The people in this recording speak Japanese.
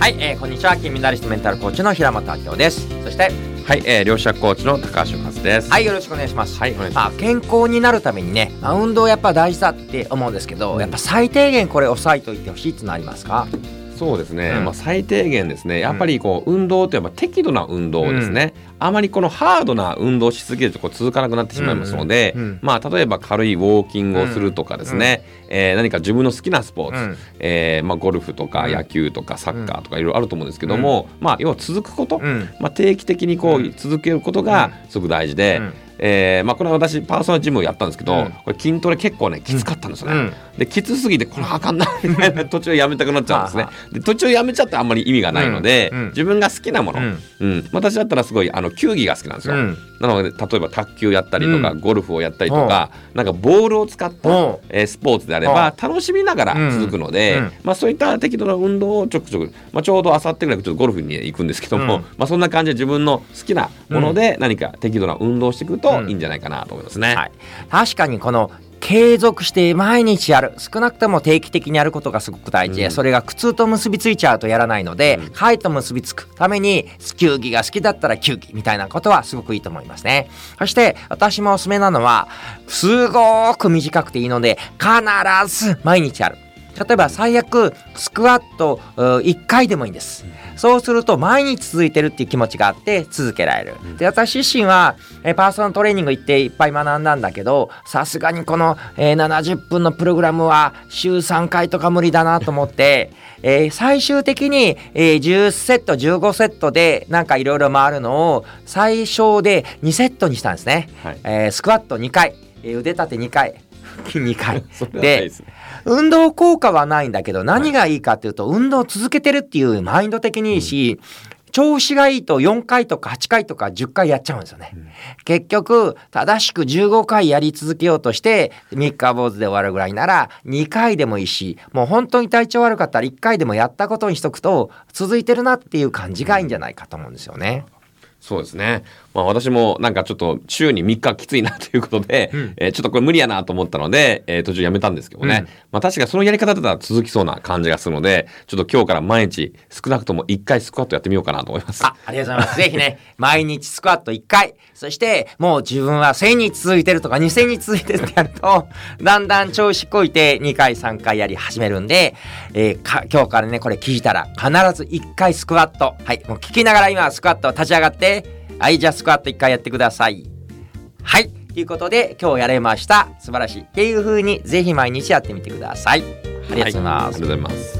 はい、えー、こんにちは。金メダリストメンタルコーチの平本明夫です。そしてはい、えー、両者コーチの高橋和です。はいよろしくお願いします。はいお願いしまあ、健康になるためにね、まあ、運動やっぱ大事だって思うんですけど、やっぱ最低限これ押さえといてほしいってのありますか？そうですね、うん。まあ最低限ですね。やっぱりこう運動といえば適度な運動ですね。あまりこのハードな運動しすぎるとこう続かなくなってしまいますので、うんうんうん。まあ例えば軽いウォーキングをするとかですね、えー何か自分の好きなスポーツ、うん。えーまあゴルフとかうん野球とかサッカーとかいろいろあると思うんですけども、まあ要は続くこと、うん。まあ定期的にこうう続けることがすごく大事で。うん。えーまあ、これは私パーソナルジムをやったんですけど、うん。これ筋トレ結構ねきつかったんですよね、うんできつすぎてこれあかんなみたいな途中やめたくなっちゃうんですね。はで途中やめちゃってあんまり意味がないので、うん。うん自分が好きなもの、ううん。ん私だったらすごいあの球技が好きなんですよ、うん。なので例えば卓球やったりとか、うゴルフをやったりとか、なんかボールを使った、うん。えースポーツであれば楽しみながら続くので、まあ、そういった適度な運動をちょくちょく、まあ、ちょうどあさってぐらいちょっとゴルフに行くんですけども、うん。まあ、そんな感じで自分の好きなもので何か適度な運動をしていくとうん。いいんじゃないかなと思いますね。はい、確かにこの継続して毎日やる。少なくとも定期的にやることがすごく大事で、うん。それが苦痛と結びついちゃうとやらないので、うん。かえと結びつくために球技が好きだったら球技みたいなことはすごくいいと思いますね。そして私もおすすめなのはすごく短くていいので必ず毎日やる例えば最悪スクワット1回でもいいんです、そうすると毎日続いてるっていう気持ちがあって続けられる、で私自身はえーパーソナルトレーニング行っていっぱい学んだんだけどさすがにこの、えー70分のプログラムは週3回とか無理だなと思って、えー最終的に、えー10セット15セットでなんかいろいろ回るのを最小で2セットにしたんですね、はい。えースクワット2回、えー腕立て2回腹筋2回それはないで運動効果はないんだけど何がいいかっていうと、運動を続けてるっていうマインド的にいいし、調子がいいと4回とか8回とか10回やっちゃうんですよね。結局正しく15回やり続けようとして3日坊主で終わるぐらいなら2回でもいいしもう本当に体調悪かったら1回でもやったことにしとくと続いてるなっていう感じがいいんじゃないかと思うんですよね。そうですね。まあ私もなんかちょっと週に3日きついなということで、うんえーちょっとこれ無理やなと思ったので、えー途中やめたんですけどね。うんまあ確かにそのやり方だったら続きそうな感じがするので、ちょっと今日から毎日少なくとも1回スクワットやってみようかなと思います。あ、ありがとうございます。ぜひね、毎日スクワット1回、そしてもう自分は1000日続いてるとか2000日続いてるってやると、だんだん調子こいて2回3回やり始めるんで、えーか今日からね、これ聞いたら必ず1回スクワット。はい、もう聞きながら今スクワット立ち上がって、はい、じゃあスクワット一回やってください。はい。ということで、今日やれました。素晴らしい。っていう風に、ぜひ毎日やってみてください。ありがとうございます。はありがとうございます。